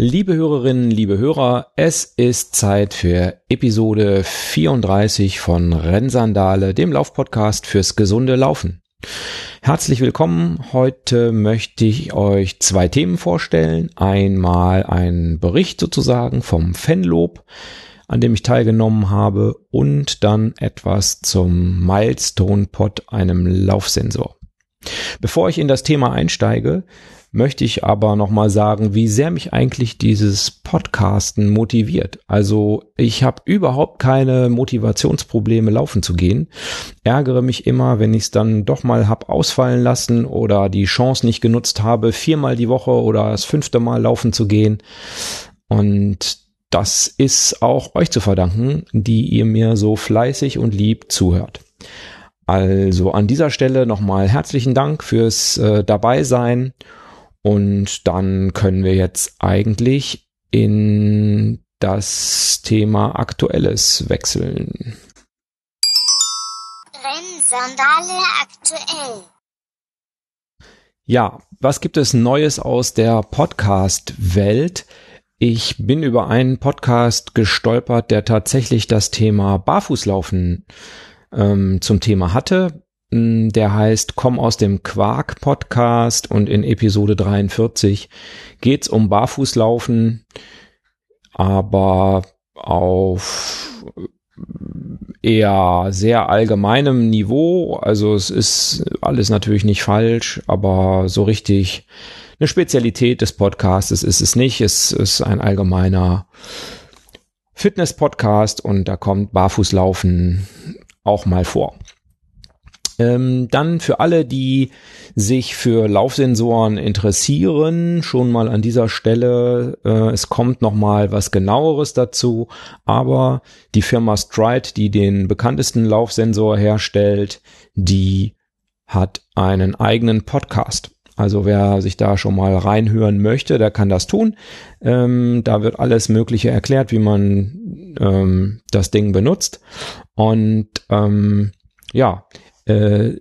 Liebe Hörerinnen, liebe Hörer, es ist Zeit für Episode 34 von Rennsandale, dem Laufpodcast fürs gesunde Laufen. Herzlich willkommen. Heute möchte ich euch zwei Themen vorstellen. Einmal ein Bericht sozusagen vom Fanlob, an dem ich teilgenommen habe, und dann etwas zum Milestone Pod, einem Laufsensor. Bevor ich in das Thema einsteige, möchte ich aber nochmal sagen, wie sehr mich eigentlich dieses Podcasten motiviert. Also ich habe überhaupt keine Motivationsprobleme laufen zu gehen. Ärgere mich immer, wenn ich es dann doch mal hab ausfallen lassen oder die Chance nicht genutzt habe, viermal die Woche oder das fünfte Mal laufen zu gehen. Und das ist auch euch zu verdanken, die ihr mir so fleißig und lieb zuhört. Also an dieser Stelle nochmal herzlichen Dank fürs äh, Dabeisein und dann können wir jetzt eigentlich in das Thema Aktuelles wechseln. Rennsandale aktuell. Ja, was gibt es Neues aus der Podcast-Welt? Ich bin über einen Podcast gestolpert, der tatsächlich das Thema Barfußlaufen ähm, zum Thema hatte. Mm, der heißt Komm aus dem Quark Podcast und in Episode 43 geht's um Barfußlaufen, aber auf eher sehr allgemeinem Niveau. Also es ist alles natürlich nicht falsch, aber so richtig eine Spezialität des Podcasts ist es nicht. Es ist ein allgemeiner Fitness-Podcast und da kommt Barfußlaufen auch mal vor. Ähm, dann für alle, die sich für Laufsensoren interessieren, schon mal an dieser Stelle, äh, es kommt noch mal was genaueres dazu, aber die Firma Stride, die den bekanntesten Laufsensor herstellt, die hat einen eigenen Podcast. Also wer sich da schon mal reinhören möchte, der kann das tun. Ähm, da wird alles Mögliche erklärt, wie man ähm, das Ding benutzt. Und ähm, ja, äh,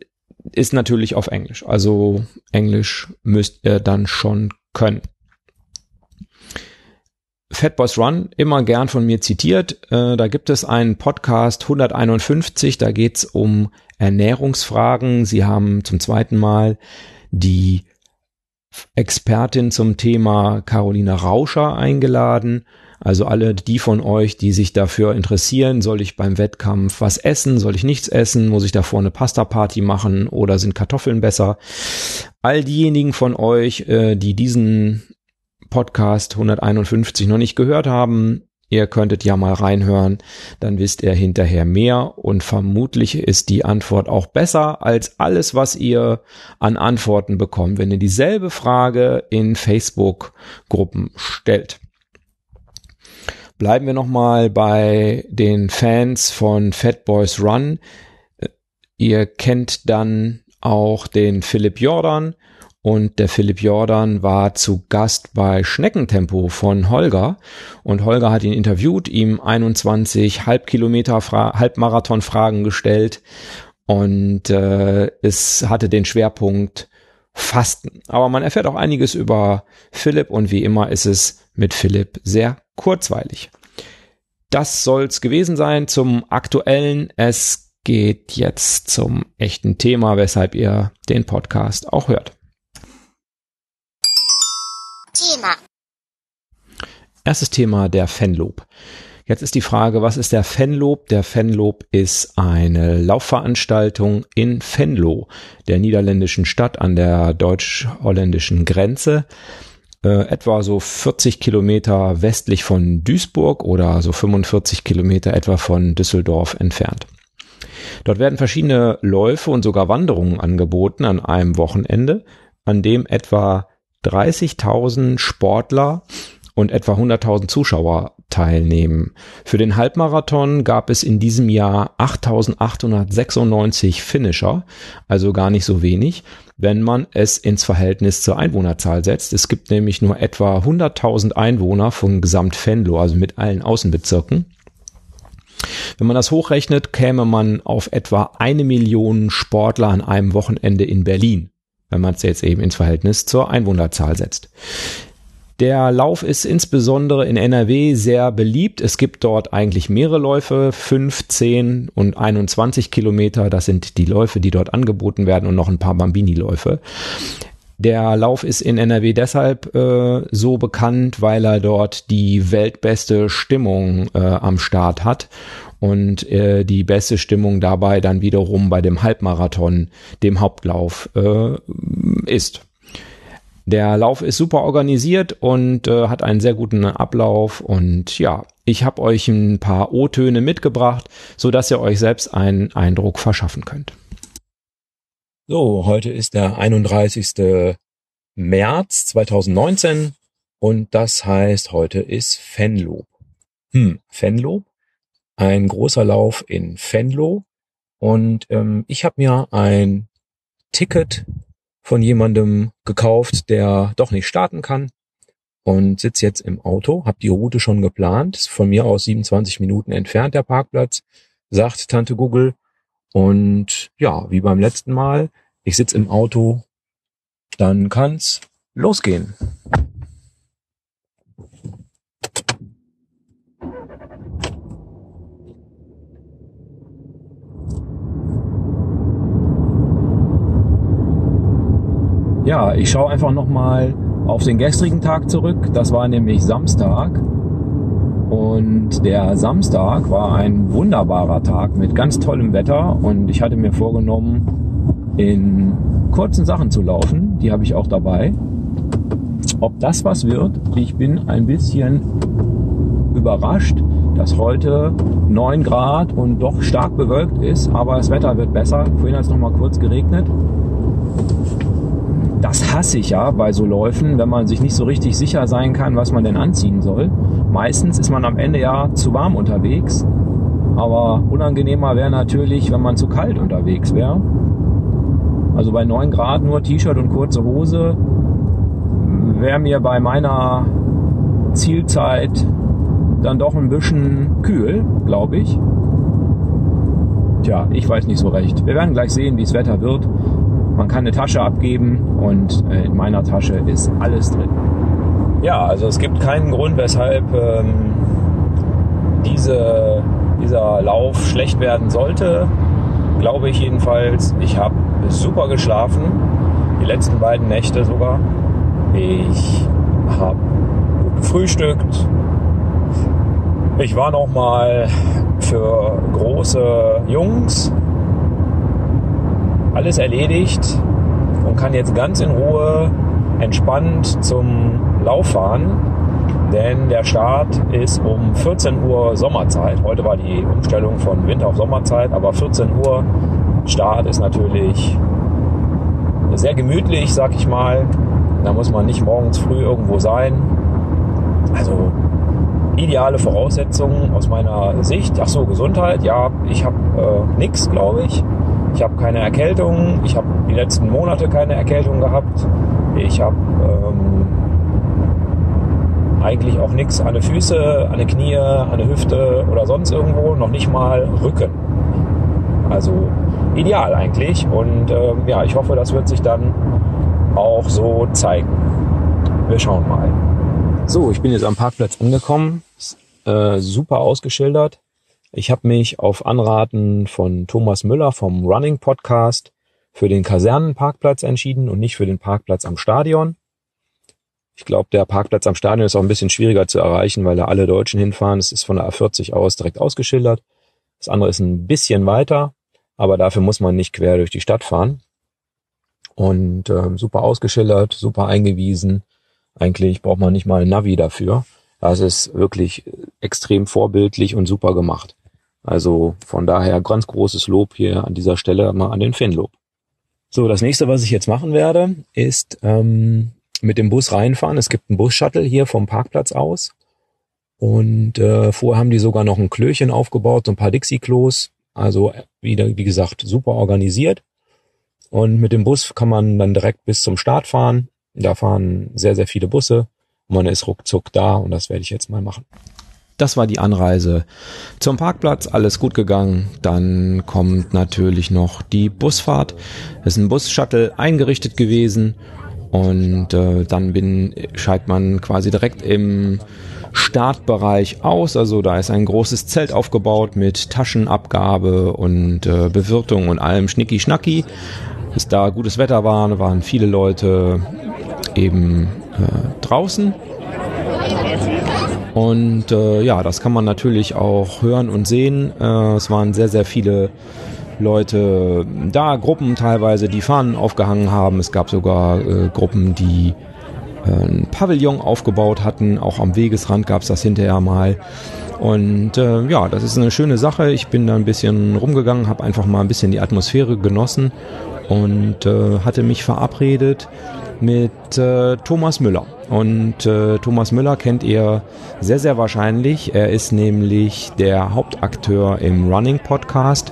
ist natürlich auf Englisch. Also Englisch müsst ihr dann schon können. Fat Boys Run, immer gern von mir zitiert. Äh, da gibt es einen Podcast 151, da geht's um Ernährungsfragen. Sie haben zum zweiten Mal die Expertin zum Thema Carolina Rauscher eingeladen also alle die von euch, die sich dafür interessieren, soll ich beim Wettkampf was essen, soll ich nichts essen, muss ich davor eine Pasta-Party machen oder sind Kartoffeln besser? All diejenigen von euch, äh, die diesen Podcast 151 noch nicht gehört haben, ihr könntet ja mal reinhören, dann wisst ihr hinterher mehr und vermutlich ist die Antwort auch besser als alles, was ihr an Antworten bekommt, wenn ihr dieselbe Frage in Facebook-Gruppen stellt. Bleiben wir nochmal bei den Fans von Fat Boys Run. Ihr kennt dann auch den Philipp Jordan und der Philipp Jordan war zu Gast bei Schneckentempo von Holger und Holger hat ihn interviewt, ihm 21 Halbkilometer, Halbmarathon Fragen gestellt und äh, es hatte den Schwerpunkt Fasten. Aber man erfährt auch einiges über Philipp und wie immer ist es mit Philipp sehr kurzweilig. Das soll's gewesen sein zum aktuellen. Es geht jetzt zum echten Thema, weshalb ihr den Podcast auch hört. Thema. Erstes Thema der Fanlob. Jetzt ist die Frage, was ist der Fanlob? Der Fanlob ist eine Laufveranstaltung in Venlo, der niederländischen Stadt an der deutsch-holländischen Grenze äh, etwa so 40 Kilometer westlich von Duisburg oder so 45 Kilometer etwa von Düsseldorf entfernt. Dort werden verschiedene Läufe und sogar Wanderungen angeboten an einem Wochenende, an dem etwa 30.000 Sportler und etwa 100.000 Zuschauer teilnehmen. Für den Halbmarathon gab es in diesem Jahr 8.896 Finisher, also gar nicht so wenig wenn man es ins Verhältnis zur Einwohnerzahl setzt. Es gibt nämlich nur etwa 100.000 Einwohner von Gesamt Venlo, also mit allen Außenbezirken. Wenn man das hochrechnet, käme man auf etwa eine Million Sportler an einem Wochenende in Berlin, wenn man es jetzt eben ins Verhältnis zur Einwohnerzahl setzt. Der Lauf ist insbesondere in NRW sehr beliebt. Es gibt dort eigentlich mehrere Läufe, 5, 10 und 21 Kilometer. Das sind die Läufe, die dort angeboten werden und noch ein paar Bambini-Läufe. Der Lauf ist in NRW deshalb äh, so bekannt, weil er dort die weltbeste Stimmung äh, am Start hat und äh, die beste Stimmung dabei dann wiederum bei dem Halbmarathon, dem Hauptlauf äh, ist. Der Lauf ist super organisiert und äh, hat einen sehr guten Ablauf und ja, ich habe euch ein paar O-Töne mitgebracht, so dass ihr euch selbst einen Eindruck verschaffen könnt. So, heute ist der 31. März 2019 und das heißt, heute ist Fenlo. Hm, Fenlo, ein großer Lauf in Fenlo und ähm, ich habe mir ein Ticket von jemandem gekauft, der doch nicht starten kann und sitze jetzt im Auto, habe die Route schon geplant, ist von mir aus 27 Minuten entfernt der Parkplatz, sagt Tante Google. Und ja, wie beim letzten Mal, ich sitze im Auto, dann kann's losgehen. Ja, ich schaue einfach nochmal auf den gestrigen Tag zurück. Das war nämlich Samstag. Und der Samstag war ein wunderbarer Tag mit ganz tollem Wetter. Und ich hatte mir vorgenommen, in kurzen Sachen zu laufen. Die habe ich auch dabei. Ob das was wird, ich bin ein bisschen überrascht, dass heute 9 Grad und doch stark bewölkt ist, aber das Wetter wird besser. Vorhin hat es noch mal kurz geregnet das hasse ich ja bei so Läufen, wenn man sich nicht so richtig sicher sein kann, was man denn anziehen soll. Meistens ist man am Ende ja zu warm unterwegs, aber unangenehmer wäre natürlich, wenn man zu kalt unterwegs wäre. Also bei 9 Grad nur T-Shirt und kurze Hose wäre mir bei meiner Zielzeit dann doch ein bisschen kühl, glaube ich. Tja, ich weiß nicht so recht. Wir werden gleich sehen, wie das Wetter wird. Man kann eine Tasche abgeben und äh, in meiner Tasche ist alles drin. Ja, also es gibt keinen Grund, weshalb ähm, diese, dieser Lauf schlecht werden sollte. Glaube ich jedenfalls. Ich habe super geschlafen, die letzten beiden Nächte sogar. Ich habe gut gefrühstückt. Ich war noch mal für große Jungs alles erledigt und kann jetzt ganz in Ruhe entspannt zum Lauf fahren. Denn der Start ist um 14 Uhr Sommerzeit. Heute war die Umstellung von Winter auf Sommerzeit, aber 14 Uhr Start ist natürlich sehr gemütlich, sag ich mal. Da muss man nicht morgens früh irgendwo sein. Also ideale Voraussetzungen aus meiner Sicht. Ach so, Gesundheit, ja, ich habe äh, nichts, glaube ich. Ich habe keine Erkältung. Ich habe die letzten Monate keine Erkältung gehabt. Ich habe ähm, eigentlich auch nichts an den Füße, an den Knie, an der Hüfte oder sonst irgendwo. Noch nicht mal Rücken. Also ideal eigentlich. Und ähm, ja, ich hoffe, das wird sich dann auch so zeigen. Wir schauen mal. So, ich bin jetzt am Parkplatz angekommen. Äh, super ausgeschildert. Ich habe mich auf Anraten von Thomas Müller vom Running Podcast für den Kasernenparkplatz entschieden und nicht für den Parkplatz am Stadion. Ich glaube, der Parkplatz am Stadion ist auch ein bisschen schwieriger zu erreichen, weil da alle Deutschen hinfahren. Es ist von der A40 aus direkt ausgeschildert. Das andere ist ein bisschen weiter, aber dafür muss man nicht quer durch die Stadt fahren. Und ähm, super ausgeschildert, super eingewiesen. Eigentlich braucht man nicht mal ein Navi dafür. Das ist wirklich extrem vorbildlich und super gemacht. Also von daher ganz großes Lob hier an dieser Stelle mal an den Fanlob. So, das nächste, was ich jetzt machen werde, ist ähm, mit dem Bus reinfahren. Es gibt einen Bus-Shuttle hier vom Parkplatz aus. Und äh, vorher haben die sogar noch ein Klöchen aufgebaut, so ein paar Dixie-Klos. Also wieder, wie gesagt, super organisiert. Und mit dem Bus kann man dann direkt bis zum Start fahren. Da fahren sehr, sehr viele Busse. Und man ist ruckzuck da und das werde ich jetzt mal machen. Das war die Anreise zum Parkplatz, alles gut gegangen. Dann kommt natürlich noch die Busfahrt. Es ist ein Bus-Shuttle eingerichtet gewesen Und äh, dann bin, scheint man quasi direkt im Startbereich aus. Also da ist ein großes Zelt aufgebaut mit Taschenabgabe und äh, Bewirtung und allem Schnicki-Schnacki. Bis da gutes Wetter war, waren viele Leute eben äh, draußen. Und äh, ja, das kann man natürlich auch hören und sehen. Äh, es waren sehr, sehr viele Leute da, Gruppen teilweise, die Fahnen aufgehangen haben. Es gab sogar äh, Gruppen, die äh, ein Pavillon aufgebaut hatten. Auch am Wegesrand gab es das hinterher mal. Und äh, ja, das ist eine schöne Sache. Ich bin da ein bisschen rumgegangen, habe einfach mal ein bisschen die Atmosphäre genossen und äh, hatte mich verabredet mit äh, Thomas Müller. Und äh, Thomas Müller kennt ihr sehr, sehr wahrscheinlich. Er ist nämlich der Hauptakteur im Running Podcast.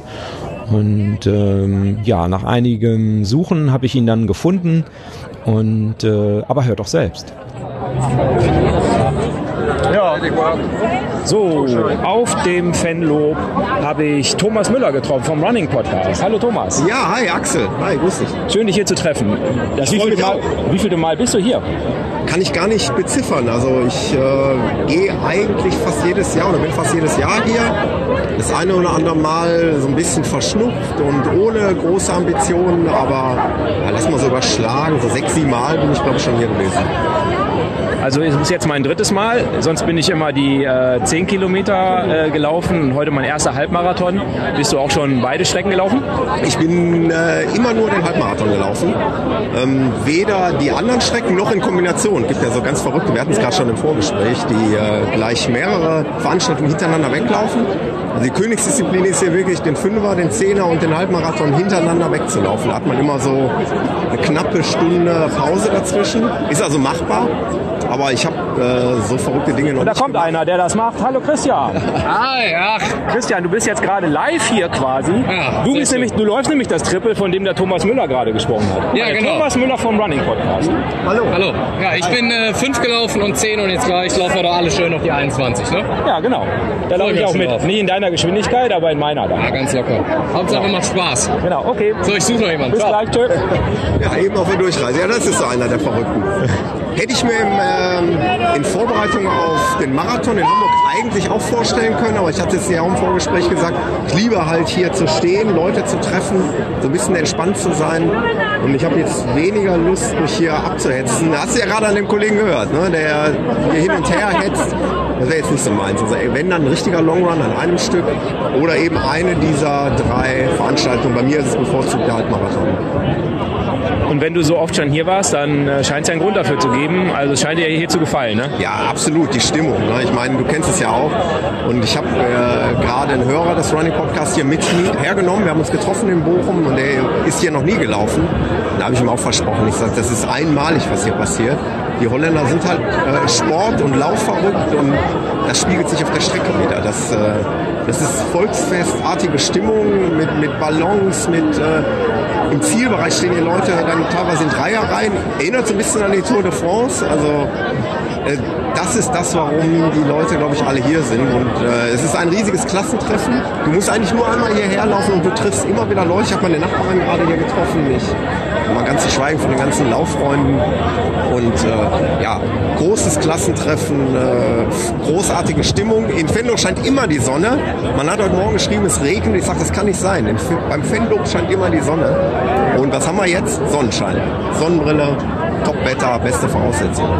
Und ähm, ja, nach einigem Suchen habe ich ihn dann gefunden. Und äh, aber hört doch selbst. Ja. So, auf dem Fanlob habe ich Thomas Müller getroffen vom Running Podcast. Hallo Thomas. Ja, hi Axel. Hi, grüß dich. Schön, dich hier zu treffen. Das wie, viele Mal, wie viele Mal bist du hier? Kann ich gar nicht beziffern. Also ich äh, gehe eigentlich fast jedes Jahr oder bin fast jedes Jahr hier. Das eine oder andere Mal so ein bisschen verschnupft und ohne große Ambitionen, aber ja, lass mal so überschlagen. So sechs, sieben Mal bin ich glaube ich schon hier gewesen. Also es ist jetzt mein drittes Mal. Sonst bin ich immer die äh, 10 Kilometer äh, gelaufen und heute mein erster Halbmarathon. Bist du auch schon beide Strecken gelaufen? Ich bin äh, immer nur den Halbmarathon gelaufen. Ähm, weder die anderen Strecken noch in Kombination. Es gibt ja so ganz verrückte, wir hatten es gerade schon im Vorgespräch, die äh, gleich mehrere Veranstaltungen hintereinander weglaufen. Also die Königsdisziplin ist hier wirklich den Fünfer, den Zehner und den Halbmarathon hintereinander wegzulaufen. Da hat man immer so eine knappe Stunde Pause dazwischen. Ist also machbar. Aber ich habe äh, so verrückte Dinge noch Und da kommt gemacht. einer, der das macht. Hallo Christian. Hi, ach. Christian, du bist jetzt gerade live hier quasi. Ja, du, bist nämlich, du läufst nämlich das Triple, von dem der Thomas Müller gerade gesprochen hat. Ja, genau. Thomas Müller vom Running Podcast. Hallo. Hallo. Ja, ich bin äh, fünf gelaufen und zehn und jetzt gleich laufen wir doch alle schön auf die 21, ne? Ja, genau. Da laufe ich auch mit. Drauf. Nicht in deiner Geschwindigkeit, aber in meiner da. Ja, ganz locker. Hauptsache ja. macht Spaß. Genau, okay. So, ich suche noch jemanden. Bis gleich, tschö. Ja, eben auf der Durchreise. Ja, das ist so einer der Verrückten. Hätte ich mir im, ähm, in Vorbereitung auf den Marathon in Hamburg eigentlich auch vorstellen können, aber ich hatte es ja auch im Vorgespräch gesagt, ich liebe halt hier zu stehen, Leute zu treffen, so ein bisschen entspannt zu sein. Und ich habe jetzt weniger Lust, mich hier abzuhetzen. Das hast du ja gerade an dem Kollegen gehört, ne? der hier hin und her hetzt. Das wäre jetzt nicht so meins. Also wenn dann ein richtiger Longrun an einem Stück oder eben eine dieser drei Veranstaltungen. Bei mir ist es bevorzugt der Halbmarathon. Und wenn du so oft schon hier warst, dann äh, scheint es ja einen Grund dafür zu geben. Also es scheint dir hier zu gefallen, ne? Ja, absolut, die Stimmung. Ne? Ich meine, du kennst es ja auch. Und ich habe äh, gerade einen Hörer des Running Podcasts hier mit hergenommen. Wir haben uns getroffen in Bochum und der ist hier noch nie gelaufen. Da habe ich ihm auch versprochen. Ich sage, das ist einmalig, was hier passiert. Die Holländer sind halt äh, Sport- und Laufverrückt und das spiegelt sich auf der Strecke wieder. Das, äh, das ist volksfestartige Stimmung mit, mit Ballons, mit äh, im Zielbereich stehen die Leute dann teilweise in Dreierreihen. Erinnert so ein bisschen an die Tour de France. Also das ist das, warum die Leute, glaube ich, alle hier sind. Und äh, es ist ein riesiges Klassentreffen. Du musst eigentlich nur einmal hierher laufen und du triffst immer wieder Leute. Ich habe meine Nachbarin gerade hier getroffen. Ich mal ganz zu schweigen von den ganzen Lauffreunden. Und äh, ja, großes Klassentreffen, äh, großartige Stimmung. In Venlo scheint immer die Sonne. Man hat heute Morgen geschrieben, es regnet. Ich sage, das kann nicht sein. In, beim Venlo scheint immer die Sonne. Und was haben wir jetzt? Sonnenschein. Sonnenbrille, Top-Wetter, beste Voraussetzungen.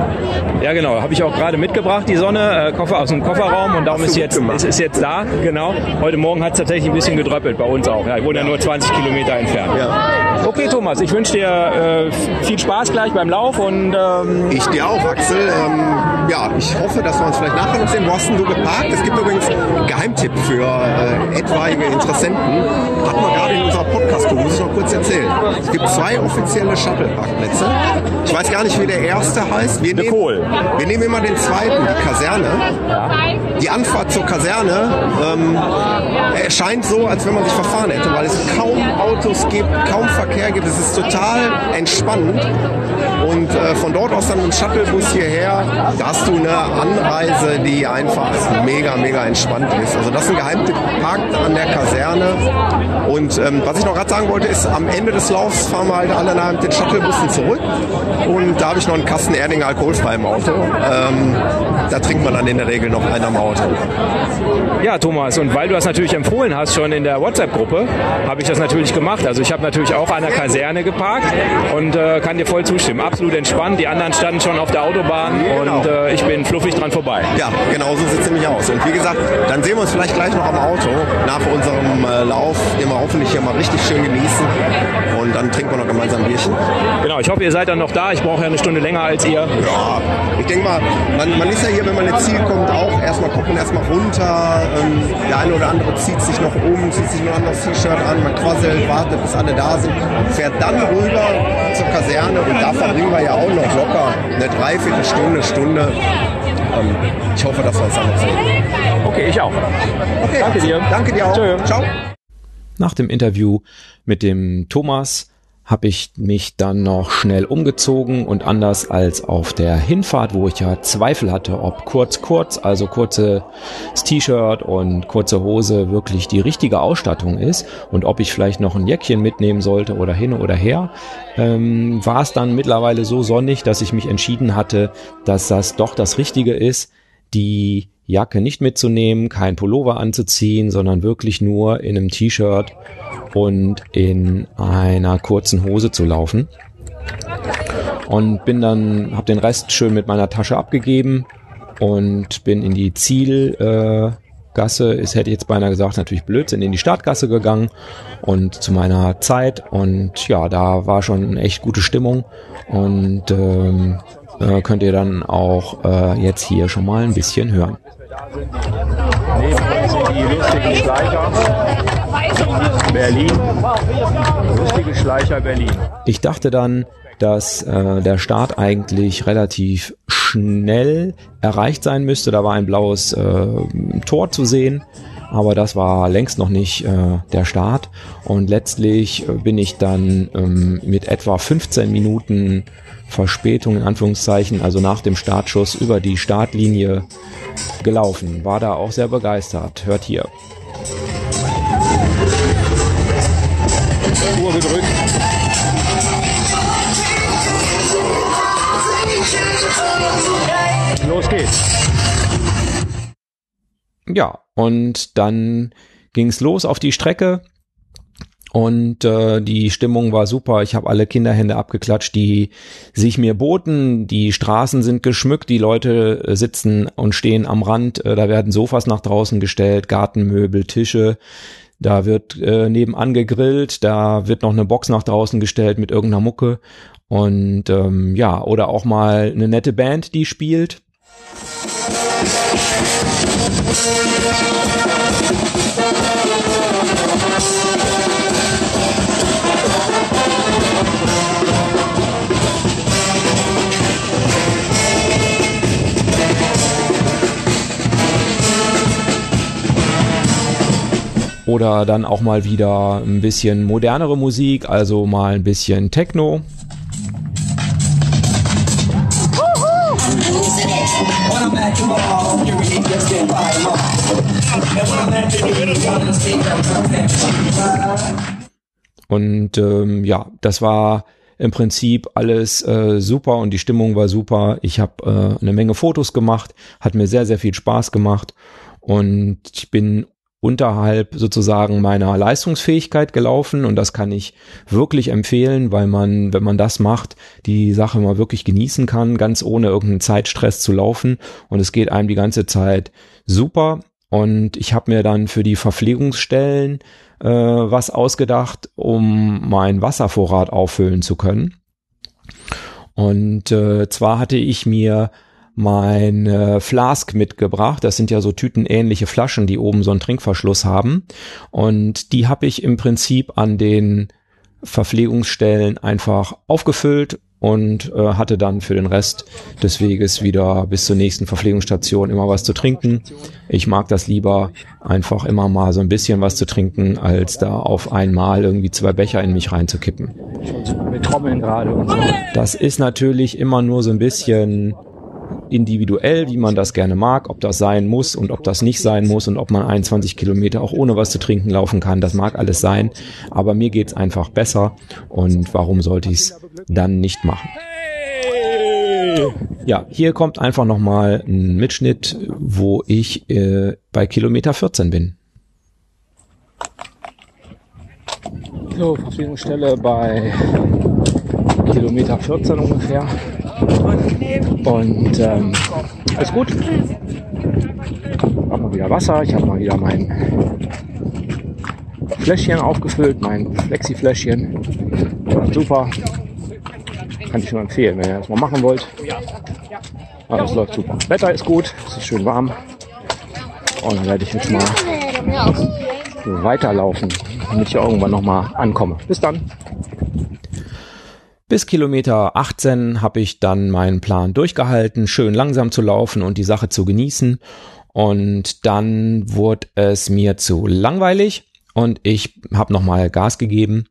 Ja, genau. Habe ich auch gerade mitgebracht, die Sonne, äh, Koffer aus dem Kofferraum und darum ist jetzt, ist, ist jetzt da. Genau. Heute Morgen hat es tatsächlich ein bisschen gedröppelt, bei uns auch. Ja, ich wohne ja nur 20 Kilometer entfernt. Ja. Okay, Thomas, ich wünsche dir äh, viel Spaß gleich beim Lauf und ähm ich dir auch, Axel. Ähm, ja, ich hoffe, dass wir uns vielleicht nachher noch sehen. Wo hast du geparkt? Es gibt übrigens einen Geheimtipp für äh, etwaige Interessenten. Hat man gerade in unserer Podcast-Tour, muss ich noch kurz erzählen. Es gibt zwei offizielle Shuttle-Parkplätze. Ich weiß gar nicht, wie der erste heißt. Wir nehmen, wir nehmen immer den zweiten, die Kaserne. Die Anfahrt zur Kaserne ähm, erscheint so, als wenn man sich verfahren hätte, weil es kaum Autos gibt, kaum Verkehr gibt. Es ist total entspannend. Und äh, von dort aus dann mit dem Shuttlebus hierher, da hast du eine Anreise, die einfach mega, mega entspannt ist. Also das ist ein Geheimtipp, parkt an der Kaserne. Und ähm, was ich noch gerade sagen wollte, ist, am Ende des Laufs fahren wir halt alle mit den Shuttlebussen zurück. Und da habe ich noch einen Kasten Erdinger alkoholfrei im Auto. Ähm, da trinkt man dann in der Regel noch einen am Auto. Ja, Thomas, und weil du das natürlich empfohlen hast, schon in der WhatsApp-Gruppe, habe ich das natürlich gemacht. Also ich habe natürlich auch an der Kaserne geparkt und äh, kann dir voll zustimmen. Absolut entspannt. Die anderen standen schon auf der Autobahn genau. und äh, ich bin fluffig dran vorbei. Ja, genau so sieht es nämlich aus. Und wie gesagt, dann sehen wir uns vielleicht gleich noch am Auto nach unserem äh, Lauf, den wir hoffentlich hier mal richtig schön genießen. Und dann trinken wir noch gemeinsam ein Bierchen. Genau, ich hoffe, ihr seid dann noch da. Ich brauche ja eine Stunde länger als ihr. Ja, ich denke mal, man, man ist ja hier, wenn man ins Ziel kommt, auch erstmal gucken, erstmal runter. Ähm, der eine oder andere zieht sich noch um, zieht sich noch ein anderes T-Shirt an, man quasselt, wartet, bis alle da sind, fährt dann rüber zur Kaserne und da verbringen wir ja auch noch locker eine Dreiviertelstunde, Stunde. Ähm, ich hoffe, dass wir uns noch sehen. Okay, ich auch. Okay, danke dir. Danke dir auch. Tschö. Ciao. Nach dem Interview mit dem Thomas habe ich mich dann noch schnell umgezogen und anders als auf der Hinfahrt, wo ich ja Zweifel hatte, ob kurz kurz, also kurzes T-Shirt und kurze Hose wirklich die richtige Ausstattung ist und ob ich vielleicht noch ein Jäckchen mitnehmen sollte oder hin oder her, ähm, war es dann mittlerweile so sonnig, dass ich mich entschieden hatte, dass das doch das Richtige ist, die Jacke nicht mitzunehmen, kein Pullover anzuziehen, sondern wirklich nur in einem T-Shirt und in einer kurzen Hose zu laufen. Und bin dann, habe den Rest schön mit meiner Tasche abgegeben und bin in die Zielgasse, äh, ist hätte jetzt beinahe gesagt, natürlich Blödsinn, in die Startgasse gegangen und zu meiner Zeit und ja, da war schon echt gute Stimmung und ähm, äh, könnt ihr dann auch äh, jetzt hier schon mal ein bisschen hören. Neben uns sind die lustigen Schleicher. Berlin. Lustige Schleicher Berlin. Ich dachte dann, dass äh, der Start eigentlich relativ schnell erreicht sein müsste. Da war ein blaues äh, Tor zu sehen, aber das war längst noch nicht äh, der Start. Und letztlich äh, bin ich dann ähm, mit etwa 15 Minuten Verspätung in Anführungszeichen, also nach dem Startschuss über die Startlinie gelaufen. War da auch sehr begeistert. Hört hier. Uhr gedrückt. Los geht's. Ja, und dann ging's los auf die Strecke und äh, die Stimmung war super. Ich habe alle Kinderhände abgeklatscht, die sich mir boten. Die Straßen sind geschmückt, die Leute äh, sitzen und stehen am Rand. Äh, da werden Sofas nach draußen gestellt, Gartenmöbel, Tische. Da wird äh, nebenan gegrillt, da wird noch eine Box nach draußen gestellt mit irgendeiner Mucke. Und ähm, ja, oder auch mal eine nette Band, die spielt. Oder dann auch mal wieder ein bisschen modernere Musik, also mal ein bisschen Techno. Und ähm, ja, das war im Prinzip alles äh, super und die Stimmung war super. Ich habe äh, eine Menge Fotos gemacht, hat mir sehr, sehr viel Spaß gemacht und ich bin unterhalb sozusagen meiner Leistungsfähigkeit gelaufen. Und das kann ich wirklich empfehlen, weil man, wenn man das macht, die Sache mal wirklich genießen kann, ganz ohne irgendeinen Zeitstress zu laufen. Und es geht einem die ganze Zeit super. Und ich habe mir dann für die Verpflegungsstellen äh, was ausgedacht, um meinen Wasservorrat auffüllen zu können. Und äh, zwar hatte ich mir mein äh, Flask mitgebracht. Das sind ja so tütenähnliche Flaschen, die oben so einen Trinkverschluss haben. Und die habe ich im Prinzip an den Verpflegungsstellen einfach aufgefüllt und äh, hatte dann für den Rest des Weges wieder bis zur nächsten Verpflegungsstation immer was zu trinken. Ich mag das lieber, einfach immer mal so ein bisschen was zu trinken, als da auf einmal irgendwie zwei Becher in mich reinzukippen. Mit Trommeln gerade und so. Das ist natürlich immer nur so ein bisschen individuell, wie man das gerne mag, ob das sein muss und ob das nicht sein muss und ob man 21 Kilometer auch ohne was zu trinken laufen kann. Das mag alles sein, aber mir geht's einfach besser und warum sollte ich es dann nicht machen? Ja, hier kommt einfach nochmal ein Mitschnitt, wo ich äh, bei Kilometer 14 bin. So, Verpflegungsstelle bei Kilometer 14 ungefähr. Und ähm, ist gut. Hab mal wieder Wasser. Ich habe mal wieder mein Fläschchen aufgefüllt, mein Flexi-Fläschchen. Super. Kann ich nur empfehlen, wenn ihr das mal machen wollt. Aber es läuft super. Wetter ist gut, es ist schön warm. Und dann werde ich jetzt mal weiterlaufen, damit ich irgendwann nochmal ankomme. Bis dann. Bis Kilometer 18 habe ich dann meinen Plan durchgehalten, schön langsam zu laufen und die Sache zu genießen. Und dann wurde es mir zu langweilig und ich habe nochmal Gas gegeben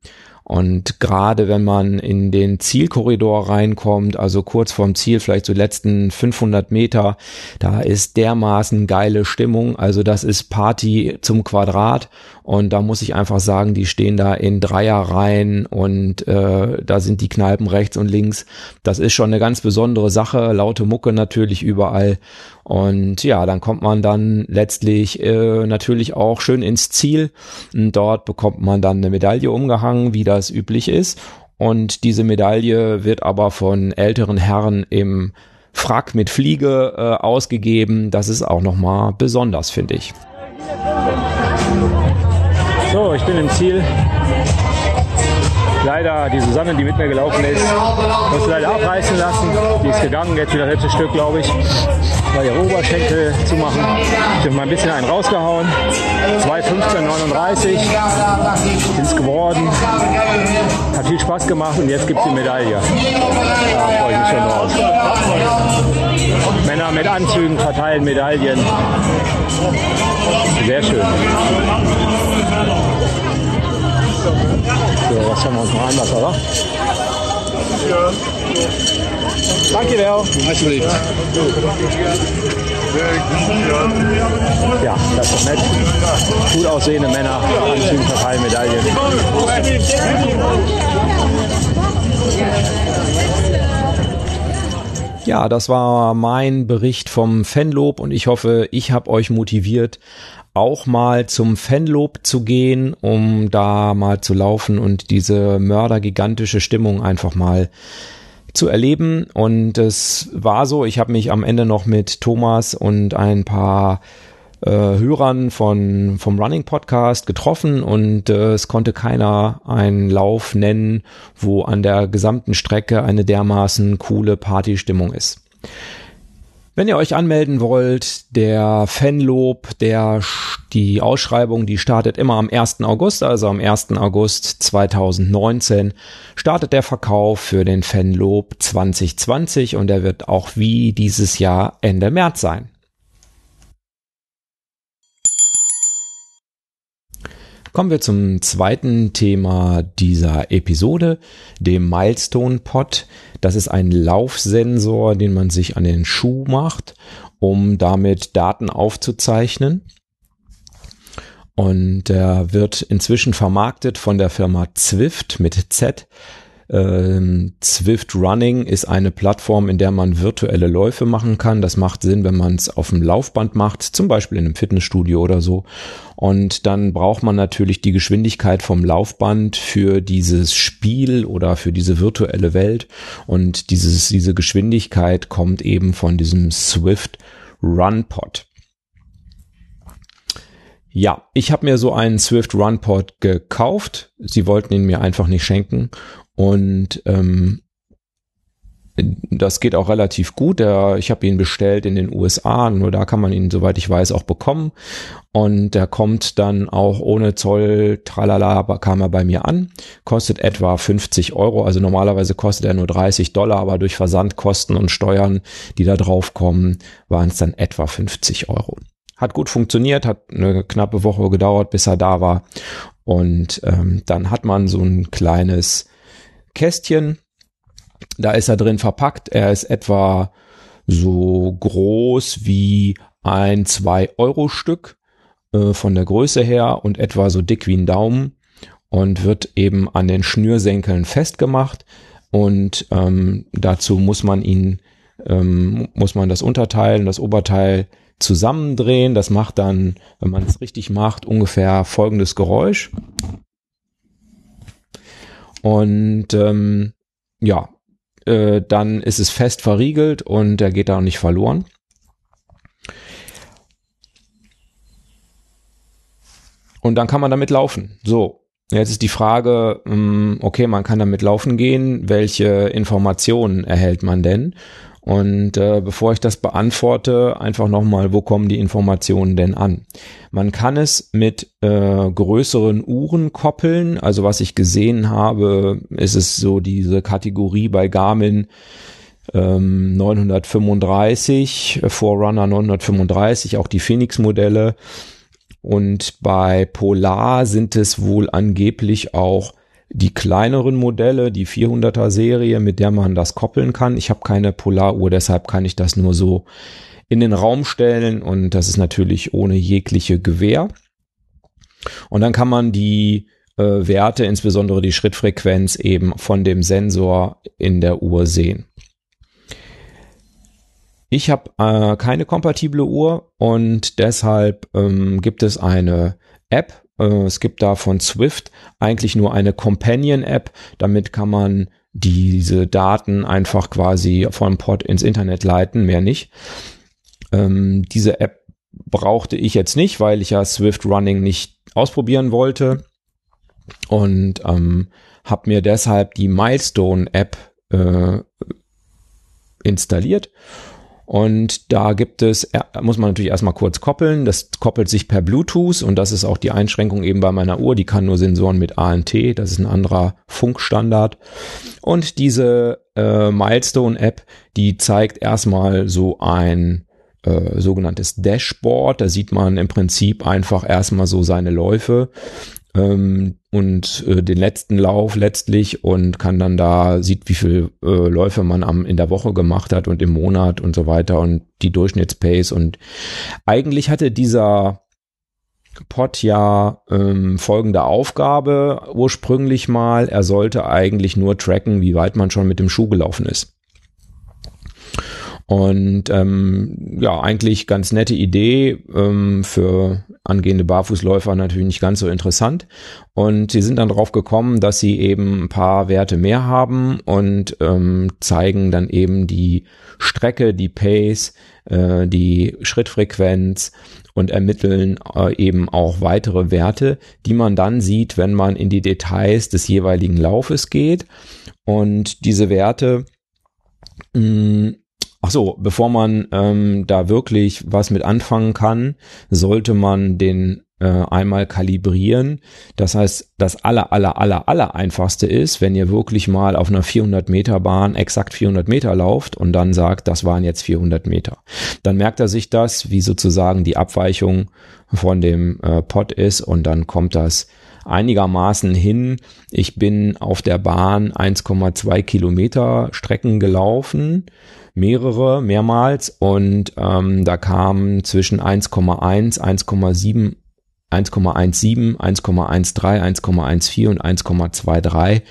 und gerade wenn man in den Zielkorridor reinkommt, also kurz vorm Ziel, vielleicht so letzten 500 Meter, da ist dermaßen geile Stimmung. Also das ist Party zum Quadrat. Und da muss ich einfach sagen, die stehen da in Dreierreihen und äh, da sind die Kneipen rechts und links. Das ist schon eine ganz besondere Sache. Laute Mucke natürlich überall. Und ja, dann kommt man dann letztlich äh, natürlich auch schön ins Ziel. Und dort bekommt man dann eine Medaille umgehangen, wie das üblich ist. Und diese Medaille wird aber von älteren Herren im Frack mit Fliege äh, ausgegeben. Das ist auch nochmal besonders, finde ich. So, ich bin im Ziel. Leider die Susanne, die mit mir gelaufen ist, muss leider abreißen lassen. Die ist gegangen, jetzt wieder das letzte Stück, glaube ich, ihr Oberschenkel zumachen. Ich habe mal ein bisschen einen rausgehauen. 2,15,39 sind es geworden. Hat viel Spaß gemacht und jetzt gibt es die Medaille. Da freue ich mich schon drauf. Männer mit Anzügen verteilen Medaillen. Sehr schön. So, was haben wir uns noch anders, oder? Leo. Alsjeblieft. Ja, das ist nett. Gut aussehende Männer, Anzügen verteilen Medaillen. Ja, das war mein Bericht vom Fanlob und ich hoffe, ich habe euch motiviert, auch mal zum Fanlob zu gehen, um da mal zu laufen und diese mördergigantische Stimmung einfach mal zu erleben. Und es war so, ich habe mich am Ende noch mit Thomas und ein paar äh, Hörern von, vom Running Podcast getroffen und äh, es konnte keiner einen Lauf nennen, wo an der gesamten Strecke eine dermaßen coole Partystimmung ist. Wenn ihr euch anmelden wollt, der Fanlob, der, die Ausschreibung, die startet immer am 1. August, also am 1. August 2019 startet der Verkauf für den Fanlob 2020 und der wird auch wie dieses Jahr Ende März sein. Kommen wir zum zweiten Thema dieser Episode, dem Milestone Pod. Das ist ein Laufsensor, den man sich an den Schuh macht, um damit Daten aufzuzeichnen. Und der wird inzwischen vermarktet von der Firma Zwift mit Z. Ähm, Zwift Running ist eine Plattform, in der man virtuelle Läufe machen kann. Das macht Sinn, wenn man es auf dem Laufband macht, zum Beispiel in einem Fitnessstudio oder so. Und dann braucht man natürlich die Geschwindigkeit vom Laufband für dieses Spiel oder für diese virtuelle Welt. Und dieses, diese Geschwindigkeit kommt eben von diesem Swift Run Pod. Ja, ich habe mir so einen Swift Run Pod gekauft. Sie wollten ihn mir einfach nicht schenken und ähm, das geht auch relativ gut. Der, ich habe ihn bestellt in den USA, nur da kann man ihn, soweit ich weiß, auch bekommen. Und der kommt dann auch ohne Zoll, tralala, kam er bei mir an. Kostet etwa 50 Euro. Also normalerweise kostet er nur 30 Dollar, aber durch Versandkosten und Steuern, die da drauf kommen, waren es dann etwa 50 Euro. Hat gut funktioniert, hat eine knappe Woche gedauert, bis er da war. Und ähm, dann hat man so ein kleines Kästchen. Da ist er drin verpackt. Er ist etwa so groß wie ein 2-Euro-Stück äh, von der Größe her und etwa so dick wie ein Daumen und wird eben an den Schnürsenkeln festgemacht. Und ähm, dazu muss man ihn ähm, muss man das Unterteil und das Oberteil zusammendrehen. Das macht dann, wenn man es richtig macht, ungefähr folgendes Geräusch. Und ähm, ja, äh, dann ist es fest verriegelt und er geht da auch nicht verloren. Und dann kann man damit laufen. So, Jetzt ist die Frage, hm, okay, man kann damit laufen gehen, welche Informationen erhält man denn? Und äh, bevor ich das beantworte, einfach nochmal, wo kommen die Informationen denn an? Man kann es mit äh, größeren Uhren koppeln. Also was ich gesehen habe, ist es so diese Kategorie bei Garmin ähm, 935, Forerunner 935, auch die Phoenix-Modelle. Und bei Polar sind es wohl angeblich auch die kleineren Modelle, die 400er Serie, mit der man das koppeln kann. Ich habe keine Polaruhr, deshalb kann ich das nur so in den Raum stellen und das ist natürlich ohne jegliche Gewähr. Und dann kann man die äh, Werte, insbesondere die Schrittfrequenz eben von dem Sensor in der Uhr sehen. Ich habe äh, keine kompatible Uhr und deshalb ähm, gibt es eine App, es gibt da von Swift eigentlich nur eine Companion-App. Damit kann man diese Daten einfach quasi vom Pod ins Internet leiten, mehr nicht. Ähm, diese App brauchte ich jetzt nicht, weil ich ja Swift Running nicht ausprobieren wollte und ähm, habe mir deshalb die Milestone App äh, installiert und da gibt es, muss man natürlich erstmal kurz koppeln. Das koppelt sich per Bluetooth und das ist auch die Einschränkung eben bei meiner Uhr. Die kann nur Sensoren mit ANT. Das ist ein anderer Funkstandard. Und diese äh, Milestone-App, die zeigt erstmal so ein äh, sogenanntes Dashboard. Da sieht man im Prinzip einfach erstmal so seine Läufe ähm, und äh, den letzten Lauf letztlich und kann dann da sieht, wie viel äh, Läufe man am in der Woche gemacht hat und im Monat und so weiter und die Durchschnittspace und eigentlich hatte dieser Pod ja ähm, folgende Aufgabe ursprünglich mal, er sollte eigentlich nur tracken, wie weit man schon mit dem Schuh gelaufen ist. Und ähm, ja, eigentlich ganz nette Idee ähm, für angehende Barfußläufer natürlich nicht ganz so interessant. Und sie sind dann drauf gekommen, dass sie eben ein paar Werte mehr haben und ähm, zeigen dann eben die Strecke, die Pace, äh, die Schrittfrequenz und ermitteln äh, eben auch weitere Werte, die man dann sieht, wenn man in die Details des jeweiligen Laufes geht. Und diese Werte mh, mm, Ach so, bevor man ähm, da wirklich was mit anfangen kann, sollte man den äh, einmal kalibrieren. Das heißt, das aller, aller, aller, aller einfachste ist, wenn ihr wirklich mal auf einer 400 Meter Bahn exakt 400 Meter lauft und dann sagt, das waren jetzt 400 Meter. Dann merkt er sich das, wie sozusagen die Abweichung von dem äh, Pot ist und dann kommt das einigermaßen hin. Ich bin auf der Bahn 1,2 Kilometer Strecken gelaufen mehrere, mehrmals und ähm, da kamen zwischen 1,1, 1,7 1,17, 1,13, 1,14 und 1,23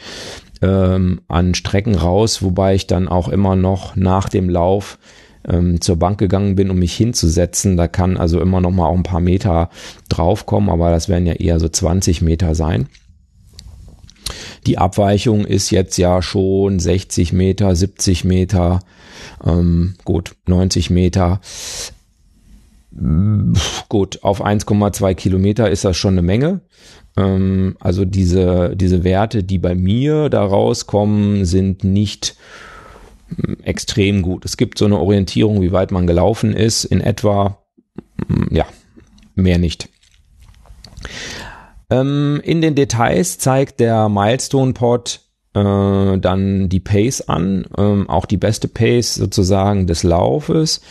ähm, an Strecken raus, wobei ich dann auch immer noch nach dem Lauf ähm, zur Bank gegangen bin, um mich hinzusetzen. Da kann also immer noch mal auch ein paar Meter draufkommen, aber das werden ja eher so 20 Meter sein. Die Abweichung ist jetzt ja schon 60 Meter, 70 Meter, ähm, gut, 90 Meter. Gut, auf 1,2 Kilometer ist das schon eine Menge. Ähm, also diese, diese Werte, die bei mir da rauskommen, sind nicht hm, extrem gut. Es gibt so eine Orientierung, wie weit man gelaufen ist, in etwa, hm, ja, mehr nicht. Ähm, in den Details zeigt der Milestone Pod äh, dann die Pace an, ähm, auch die beste Pace sozusagen des Laufes.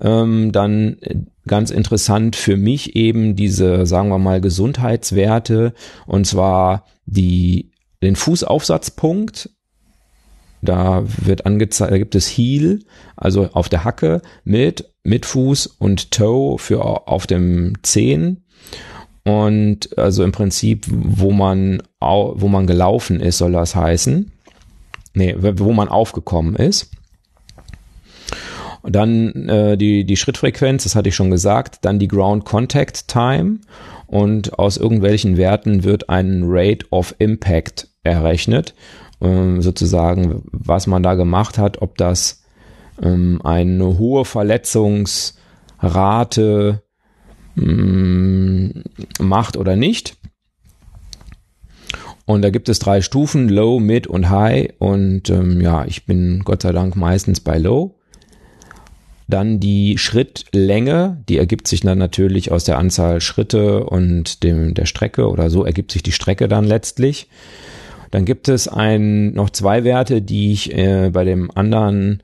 Ähm, dann äh, ganz interessant für mich eben diese, sagen wir mal, Gesundheitswerte und zwar die, den Fußaufsatzpunkt. Da wird angezeigt, da gibt es Heel, also auf der Hacke mit, mit Fuß und Toe für auf dem Zehen und also im Prinzip, wo man, wo man gelaufen ist, soll das heißen. Nee, wo man aufgekommen ist. Und dann äh, die, die Schrittfrequenz, das hatte ich schon gesagt, dann die Ground Contact Time und aus irgendwelchen Werten wird ein Rate of Impact errechnet, ähm, sozusagen, was man da gemacht hat, ob das ähm, eine hohe Verletzungsrate macht oder nicht. Und da gibt es drei Stufen, Low, Mid und High. Und ähm, ja, ich bin Gott sei Dank meistens bei Low. Dann die Schrittlänge, die ergibt sich dann natürlich aus der Anzahl Schritte und dem, der Strecke oder so ergibt sich die Strecke dann letztlich. Dann gibt es ein, noch zwei Werte, die ich äh, bei dem anderen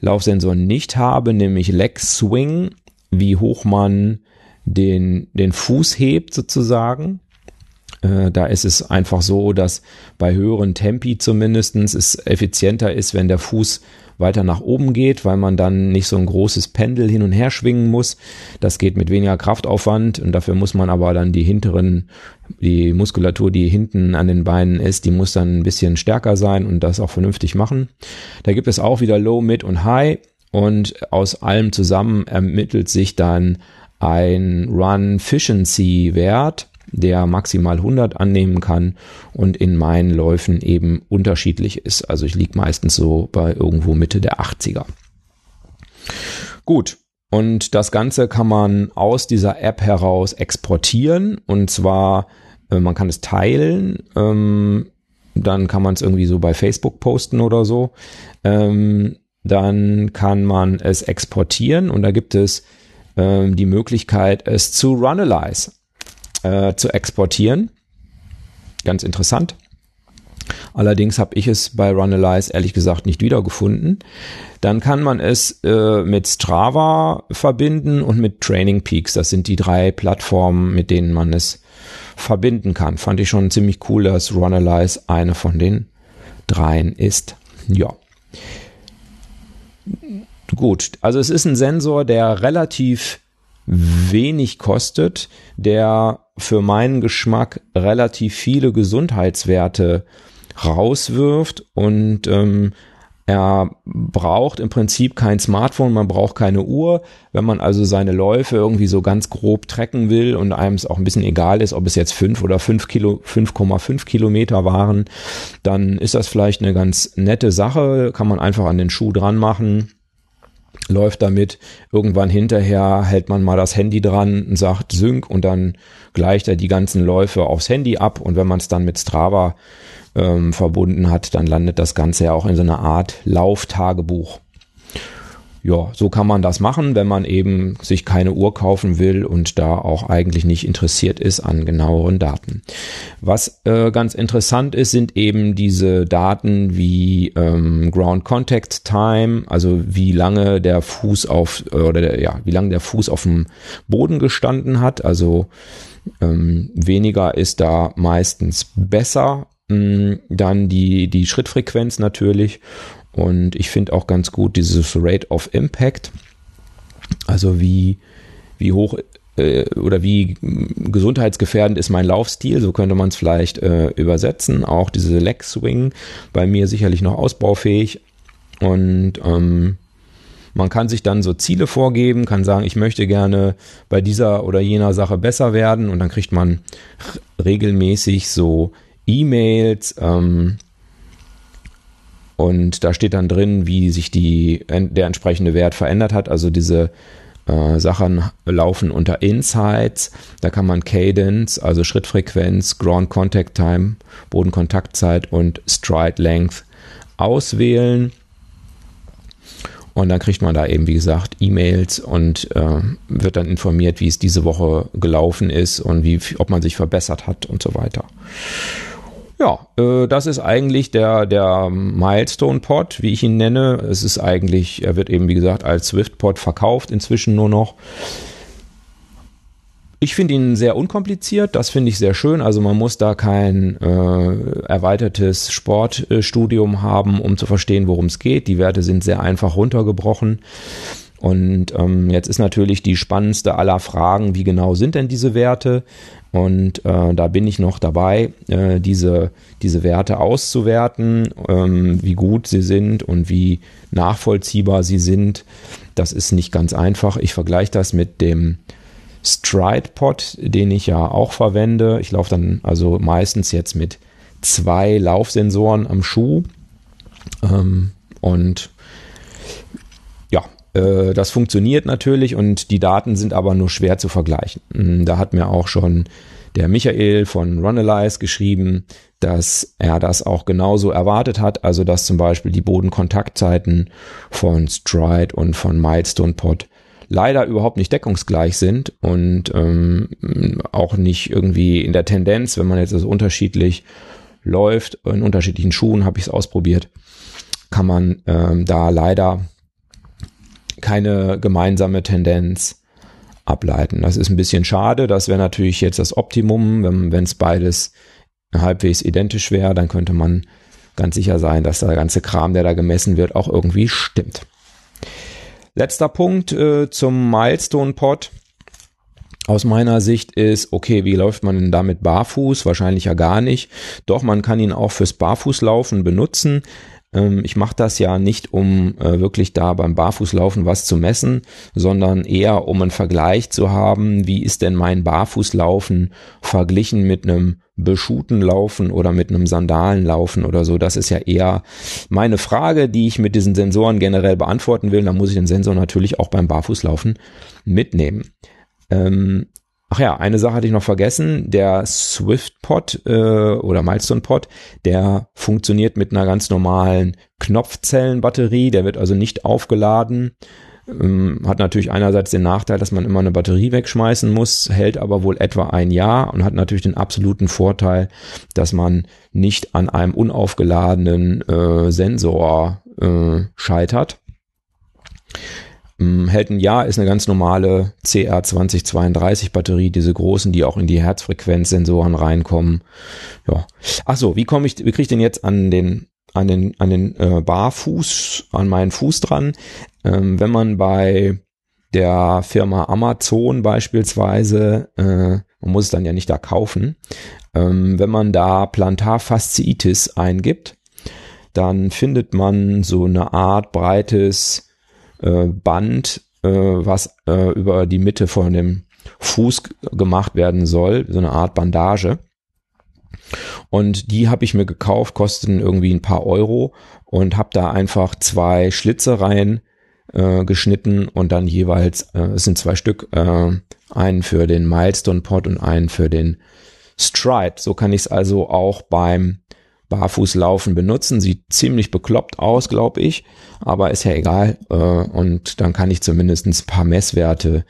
Laufsensor nicht habe, nämlich Leg Swing, wie hoch man den, den Fuß hebt sozusagen. Äh, da ist es einfach so, dass bei höheren Tempi zumindestens es effizienter ist, wenn der Fuß weiter nach oben geht, weil man dann nicht so ein großes Pendel hin und her schwingen muss. Das geht mit weniger Kraftaufwand und dafür muss man aber dann die hinteren, die Muskulatur, die hinten an den Beinen ist, die muss dann ein bisschen stärker sein und das auch vernünftig machen. Da gibt es auch wieder Low, Mid und High und aus allem zusammen ermittelt sich dann ein Run-Efficiency-Wert der maximal 100 annehmen kann und in meinen Läufen eben unterschiedlich ist. Also ich liege meistens so bei irgendwo Mitte der 80er. Gut. Und das Ganze kann man aus dieser App heraus exportieren und zwar, äh, man kann es teilen, ähm, dann kann man es irgendwie so bei Facebook posten oder so. Ähm, dann kann man es exportieren und da gibt es ähm, die Möglichkeit, es zu Runalyze äh, zu exportieren. Ganz interessant. Allerdings habe ich es bei Runalyze ehrlich gesagt nicht wiedergefunden. Dann kann man es äh, mit Strava verbinden und mit Training Peaks. Das sind die drei Plattformen, mit denen man es verbinden kann. Fand ich schon ziemlich cool, dass Runalyze eine von den dreien ist. Ja. Gut, also es ist ein Sensor, der relativ wenig kostet, der für meinen Geschmack relativ viele Gesundheitswerte rauswirft und ähm, er braucht im Prinzip kein Smartphone, man braucht keine Uhr. Wenn man also seine Läufe irgendwie so ganz grob trecken will und einem es auch ein bisschen egal ist, ob es jetzt fünf oder fünf Kilo, 5,5 Kilometer waren, dann ist das vielleicht eine ganz nette Sache. Kann man einfach an den Schuh dran machen läuft damit. Irgendwann hinterher hält man mal das Handy dran und sagt Sync und dann gleicht er die ganzen Läufe aufs Handy ab und wenn man es dann mit Strava ähm, verbunden hat, dann landet das Ganze ja auch in so einer Art Lauftagebuch ja, so kann man das machen, wenn man eben sich keine Uhr kaufen will und da auch eigentlich nicht interessiert ist an genaueren Daten. Was äh, ganz interessant ist, sind eben diese Daten wie ähm, Ground Contact Time, also wie lange der Fuß auf äh, oder der, ja, wie lange der Fuß auf dem Boden gestanden hat. Also ähm, weniger ist da meistens besser. Mm, dann die die Schrittfrequenz natürlich und ich finde auch ganz gut dieses Rate of Impact, also wie, wie hoch äh, oder wie gesundheitsgefährdend ist mein Laufstil, so könnte man es vielleicht äh, übersetzen. Auch diese Leg Swing bei mir sicherlich noch ausbaufähig. Und ähm, man kann sich dann so Ziele vorgeben, kann sagen, ich möchte gerne bei dieser oder jener Sache besser werden und dann kriegt man regelmäßig so E-Mails, ähm, und da steht dann drin, wie sich die, der entsprechende Wert verändert hat. Also diese äh, Sachen laufen unter Insights. Da kann man Cadence, also Schrittfrequenz, Ground Contact Time, Bodenkontaktzeit und Stride Length auswählen. Und dann kriegt man da eben, wie gesagt, E-Mails und äh, wird dann informiert, wie es diese Woche gelaufen ist und wie, ob man sich verbessert hat und so weiter. Ja, äh, das ist eigentlich der, der Milestone-Pod, wie ich ihn nenne. Es ist eigentlich, er wird eben, wie gesagt, als Swift-Pod verkauft, inzwischen nur noch. Ich finde ihn sehr unkompliziert, das finde ich sehr schön. Also man muss da kein äh, erweitertes Sportstudium haben, um zu verstehen, worum es geht. Die Werte sind sehr einfach runtergebrochen. Und ähm, jetzt ist natürlich die spannendste aller Fragen, wie genau sind denn diese Werte? Und äh, da bin ich noch dabei, äh, diese, diese Werte auszuwerten, ähm, wie gut sie sind und wie nachvollziehbar sie sind. Das ist nicht ganz einfach. Ich vergleiche das mit dem Stride-Pod, den ich ja auch verwende. Ich laufe dann also meistens jetzt mit zwei Laufsensoren am Schuh. Ähm, und äh, das funktioniert natürlich und die Daten sind aber nur schwer zu vergleichen. Hm, da hat mir auch schon der Michael von Runalyze geschrieben, dass er das auch genauso erwartet hat, also dass zum Beispiel die Bodenkontaktzeiten von Stride und von Milestone Pod leider überhaupt nicht deckungsgleich sind und ähm, auch nicht irgendwie in der Tendenz, wenn man jetzt so unterschiedlich läuft, in unterschiedlichen Schuhen habe ich es ausprobiert, kann man ähm, da leider keine gemeinsame Tendenz ableiten. Das ist ein bisschen schade. Das wäre natürlich jetzt das Optimum. Wenn es beides halbwegs identisch wäre, dann könnte man ganz sicher sein, dass der ganze Kram, der da gemessen wird, auch irgendwie stimmt. Letzter Punkt äh, zum Milestone Pod. Aus meiner Sicht ist, okay, wie läuft man denn damit barfuß? Wahrscheinlich ja gar nicht. Doch, man kann ihn auch fürs Barfußlaufen benutzen. Ähm, ich mache das ja nicht, um äh, wirklich da beim Barfußlaufen was zu messen, sondern eher um einen Vergleich zu haben, wie ist denn mein Barfußlaufen verglichen mit einem beschuhten Laufen oder mit einem Sandalenlaufen oder so. Das ist ja eher meine Frage, die ich mit diesen Sensoren generell beantworten will. Da muss ich den Sensor natürlich auch beim Barfußlaufen mitnehmen. Ähm, Ach ja, eine Sache hatte ich noch vergessen. Der Swift-Pod äh, oder Milestone-Pod, der funktioniert mit einer ganz normalen Knopfzellenbatterie. Der wird also nicht aufgeladen. Ähm, hat natürlich einerseits den Nachteil, dass man immer eine Batterie wegschmeißen muss, hält aber wohl etwa ein Jahr und hat natürlich den absoluten Vorteil, dass man nicht an einem unaufgeladenen äh, Sensor äh, scheitert. Hält ein Jahr, ist eine ganz normale CR2032 Batterie, diese großen, die auch in die Herzfrequenzsensoren reinkommen. Ja. Ach so, wie komme ich, wie kriege ich den jetzt an den an den an den äh, Barfuß, an meinen Fuß dran? Ähm, wenn man bei der Firma Amazon beispielsweise, äh, man muss es dann ja nicht da kaufen, ähm, wenn man da Plantarfasziitis eingibt, dann findet man so eine Art breites äh, Band, äh, was äh, über die Mitte von dem Fuß gemacht werden soll, so eine Art Bandage. Und die habe ich mir gekauft, kosten irgendwie ein paar Euro und habe da einfach zwei Schlitze rein äh, geschnitten und dann jeweils, äh, es sind zwei Stück, äh, einen für den Milestone Pod und einen für den Stride. So kann ich es also auch beim Barfußlaufen benutzen. Sieht ziemlich bekloppt aus, glaube ich, aber ist ja egal. Äh, und dann kann ich zumindest ein paar Messwerte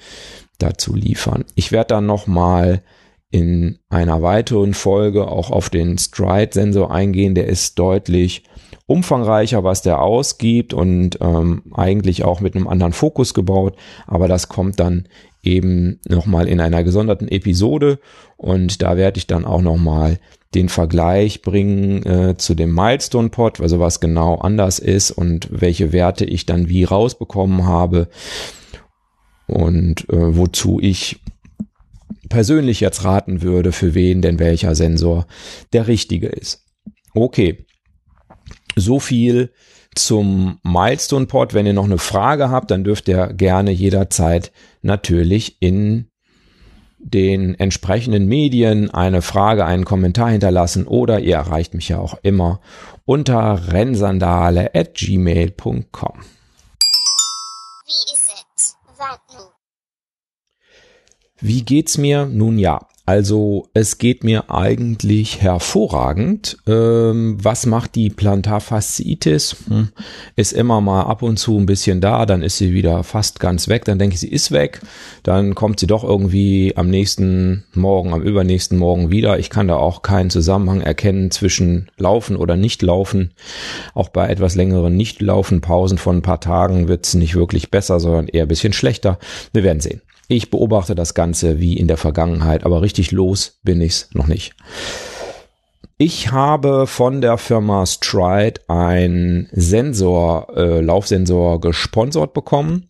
dazu liefern. Ich werde dann nochmal in einer weiteren Folge auch auf den Stride-Sensor eingehen. Der ist deutlich umfangreicher, was der ausgibt und ähm, eigentlich auch mit einem anderen Fokus gebaut. Aber das kommt dann eben nochmal in einer gesonderten Episode und da werde ich dann auch nochmal den Vergleich bringen äh, zu dem Milestone Pod, also was genau anders ist und welche Werte ich dann wie rausbekommen habe und äh, wozu ich persönlich jetzt raten würde, für wen denn welcher Sensor der richtige ist. Okay, so viel zum Milestone Pod. Wenn ihr noch eine Frage habt, dann dürft ihr gerne jederzeit natürlich in den entsprechenden Medien eine Frage, einen Kommentar hinterlassen oder ihr erreicht mich ja auch immer unter rennsandale at gmail.com. Wie ist es? Wie geht's mir? Nun ja, also es geht mir eigentlich hervorragend. Ähm, was macht die Plantarfasziitis? Hm. Ist immer mal ab und zu ein bisschen da, dann ist sie wieder fast ganz weg. Dann denke ich, sie ist weg. Dann kommt sie doch irgendwie am nächsten Morgen, am übernächsten Morgen wieder. Ich kann da auch keinen Zusammenhang erkennen zwischen Laufen oder Nicht-Laufen. Auch bei etwas längeren Nicht-Laufen-Pausen von ein paar Tagen wird es nicht wirklich besser, sondern eher ein bisschen schlechter. Wir werden sehen. Ich beobachte das Ganze wie in der Vergangenheit, aber richtig los bin ich's noch nicht. Ich habe von der Firma Stride ein Sensor, äh, Laufsensor gesponsert bekommen.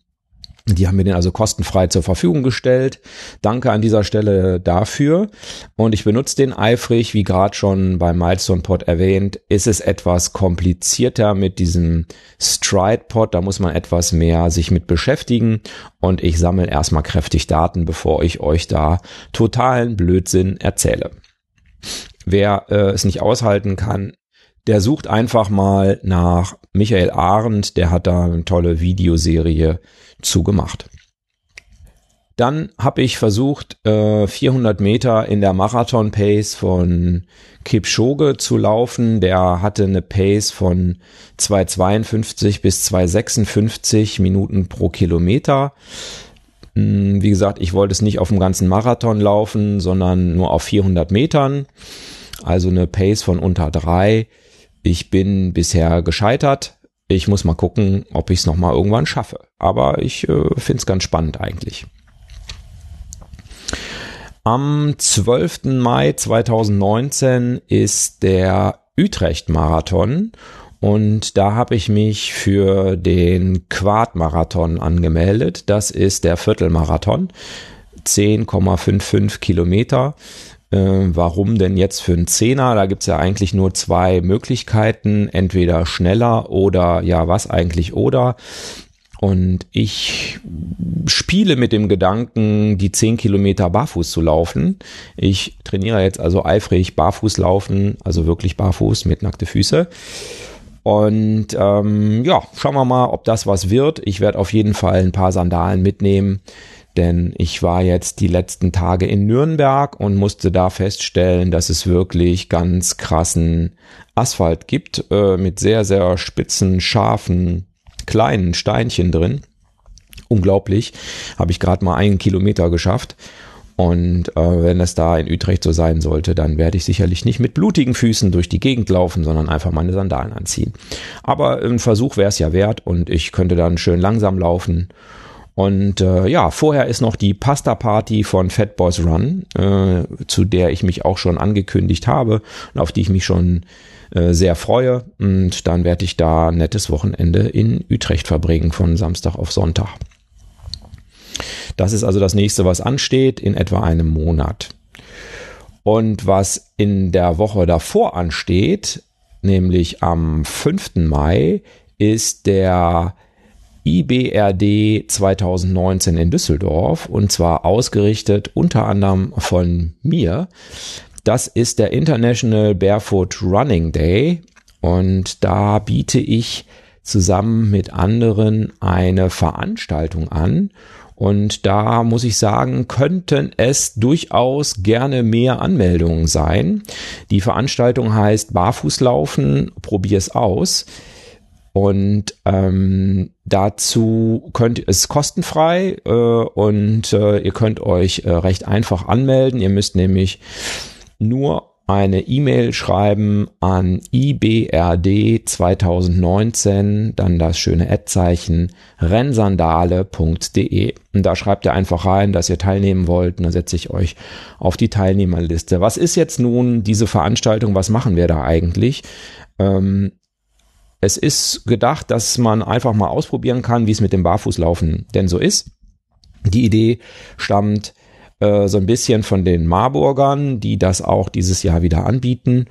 Die haben mir den also kostenfrei zur Verfügung gestellt. Danke an dieser Stelle dafür. Und ich benutze den eifrig, wie gerade schon beim Milestone Pod erwähnt, ist es etwas komplizierter mit diesem Stride Pod. Da muss man etwas mehr sich mit beschäftigen. Und ich sammle erstmal kräftig Daten, bevor ich euch da totalen Blödsinn erzähle. Wer äh, es nicht aushalten kann, der sucht einfach mal nach Michael Arendt, der hat da eine tolle Videoserie zugemacht. Dann habe ich versucht, 400 äh, Meter in der Marathon-Pace von Kipchoge zu laufen. Der hatte eine Pace von 2,52 bis 2,56 Minuten pro Kilometer. Hm, wie gesagt, ich wollte es nicht auf dem ganzen Marathon laufen, sondern nur auf 400 Metern. Also eine Pace von unter drei. Ich bin bisher gescheitert. Ich muss mal gucken, ob ich es nochmal irgendwann schaffe. Aber ich äh, finde es ganz spannend eigentlich. Am 12. Mai 2019 ist der Utrecht-Marathon und da habe ich mich für den Quad-Marathon angemeldet. Das ist der Viertelmarathon. 10,55 Kilometer. Äh, warum denn jetzt für einen Zehner? Da gibt's ja eigentlich nur zwei Möglichkeiten, entweder schneller oder ja, was eigentlich oder. Und ich spiele mit dem Gedanken, die zehn Kilometer barfuß zu laufen. Ich trainiere jetzt also eifrig barfuß laufen, also wirklich barfuß mit nackte Füße. Und ähm, ja, schauen wir mal, ob das was wird. Ich werde auf jeden Fall ein paar Sandalen mitnehmen denn ich war jetzt die letzten Tage in Nürnberg und musste da feststellen, dass es wirklich ganz krassen Asphalt gibt äh, mit sehr, sehr spitzen, scharfen, kleinen Steinchen drin. Unglaublich, habe ich gerade mal einen Kilometer geschafft. Und äh, wenn es da in Utrecht so sein sollte, dann werde ich sicherlich nicht mit blutigen Füßen durch die Gegend laufen, sondern einfach meine Sandalen anziehen. Aber ein Versuch wäre es ja wert und ich könnte dann schön langsam laufen und äh, ja, vorher ist noch die Pasta Party von Fat Boys Run, äh, zu der ich mich auch schon angekündigt habe und auf die ich mich schon äh, sehr freue. Und dann werde ich da ein nettes Wochenende in Utrecht verbringen von Samstag auf Sonntag. Das ist also das nächste, was ansteht, in etwa einem Monat. Und was in der Woche davor ansteht, nämlich am 5. Mai, ist der IBRD 2019 in Düsseldorf und zwar ausgerichtet unter anderem von mir. Das ist der International Barefoot Running Day und da biete ich zusammen mit anderen eine Veranstaltung an. Und da muss ich sagen, könnten es durchaus gerne mehr Anmeldungen sein. Die Veranstaltung heißt Barfußlaufen, probier's aus. Und ähm, dazu könnt es kostenfrei äh, und äh, ihr könnt euch äh, recht einfach anmelden. Ihr müsst nämlich nur eine E-Mail schreiben an ibrd 2019, dann das schöne Ad-Zeichen rennsandale.de. Und da schreibt ihr einfach rein, dass ihr teilnehmen wollt und dann setze ich euch auf die Teilnehmerliste. Was ist jetzt nun diese Veranstaltung? Was machen wir da eigentlich? Ähm, es ist gedacht, dass man einfach mal ausprobieren kann, wie es mit dem Barfußlaufen denn so ist. Die Idee stammt äh, so ein bisschen von den Marburgern, die das auch dieses Jahr wieder anbieten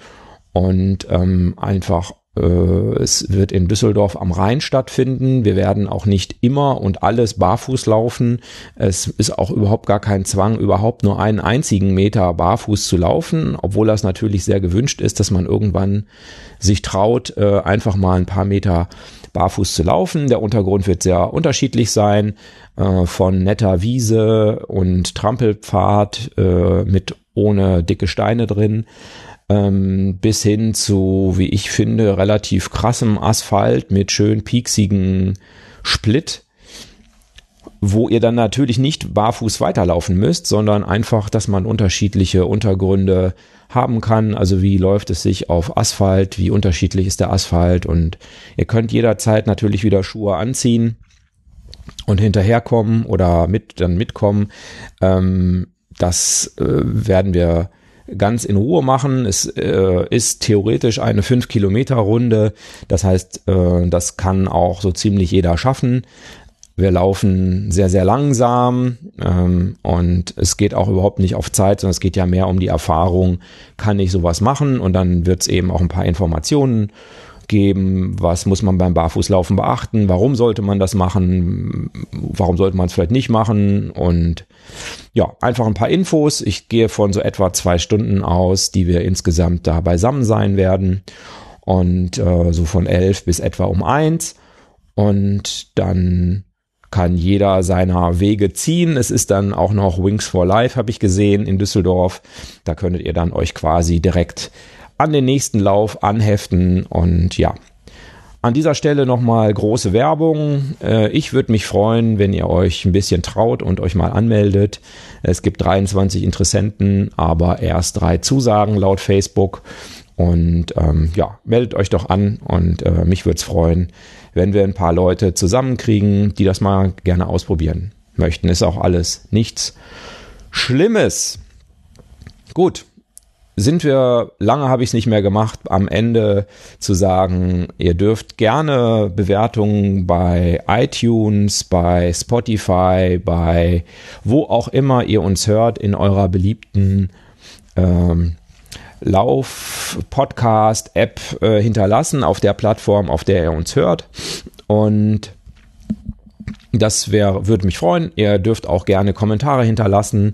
und ähm, einfach es wird in Düsseldorf am Rhein stattfinden. Wir werden auch nicht immer und alles barfuß laufen. Es ist auch überhaupt gar kein Zwang, überhaupt nur einen einzigen Meter barfuß zu laufen, obwohl das natürlich sehr gewünscht ist, dass man irgendwann sich traut, äh, einfach mal ein paar Meter barfuß zu laufen. Der Untergrund wird sehr unterschiedlich sein, äh, von netter Wiese und Trampelpfad mit ohne dicke Steine drin ähm, bis hin zu, wie ich finde, relativ krassem Asphalt mit schön pieksigen Split, wo ihr dann natürlich nicht barfuß weiterlaufen müsst, sondern einfach, dass man unterschiedliche Untergründe haben kann. Also wie läuft es sich auf Asphalt, wie unterschiedlich ist der Asphalt und ihr könnt jederzeit natürlich wieder Schuhe anziehen und hinterherkommen oder mit dann mitkommen. Ähm, das äh, werden wir ganz in Ruhe machen. Es äh, ist theoretisch eine 5 Kilometer Runde. Das heißt, äh, das kann auch so ziemlich jeder schaffen. Wir laufen sehr, sehr langsam ähm, und es geht auch überhaupt nicht auf Zeit, sondern es geht ja mehr um die Erfahrung, kann ich sowas machen und dann wird es eben auch ein paar Informationen geben, was muss man beim Barfußlaufen beachten, warum sollte man das machen, warum sollte man es vielleicht nicht machen und ja, einfach ein paar Infos. Ich gehe von so etwa zwei Stunden aus, die wir insgesamt da beisammen sein werden und äh, so von elf bis etwa um eins und dann kann jeder seiner Wege ziehen. Es ist dann auch noch Wings for Life, habe ich gesehen, in Düsseldorf. Da könntet ihr dann euch quasi direkt an den nächsten Lauf anheften und ja. An dieser Stelle nochmal große Werbung. Äh, ich würde mich freuen, wenn ihr euch ein bisschen traut und euch mal anmeldet. Es gibt 23 Interessenten, aber erst drei Zusagen laut Facebook. Und ähm, ja, meldet euch doch an und äh, mich würde es freuen, wenn wir ein paar Leute zusammenkriegen, die das mal gerne ausprobieren möchten. Ist auch alles nichts Schlimmes. Gut, sind wir, lange habe ich es nicht mehr gemacht, am Ende zu sagen, ihr dürft gerne Bewertungen bei iTunes, bei Spotify, bei wo auch immer ihr uns hört, in eurer beliebten ähm, Lauf-Podcast-App äh, hinterlassen auf der Plattform, auf der ihr uns hört. Und das wäre, würde mich freuen. Ihr dürft auch gerne Kommentare hinterlassen.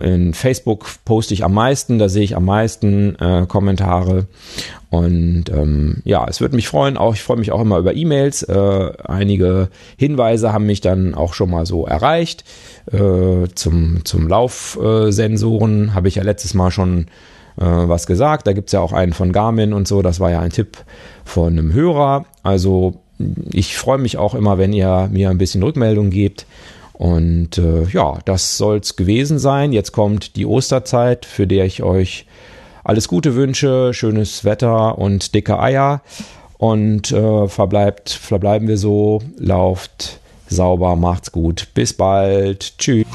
In Facebook poste ich am meisten, da sehe ich am meisten äh, Kommentare. Und ähm, ja, es würde mich freuen. Auch ich freue mich auch immer über E-Mails. Äh, einige Hinweise haben mich dann auch schon mal so erreicht. Äh, zum, zum Laufsensoren habe ich ja letztes Mal schon äh, was gesagt. Da gibt es ja auch einen von Garmin und so. Das war ja ein Tipp von einem Hörer. Also ich freue mich auch immer, wenn ihr mir ein bisschen Rückmeldung gebt. Und äh, ja, das soll's gewesen sein. Jetzt kommt die Osterzeit, für der ich euch alles Gute wünsche, schönes Wetter und dicke Eier. Und äh, verbleibt, verbleiben wir so, lauft sauber, macht's gut. Bis bald. Tschüss.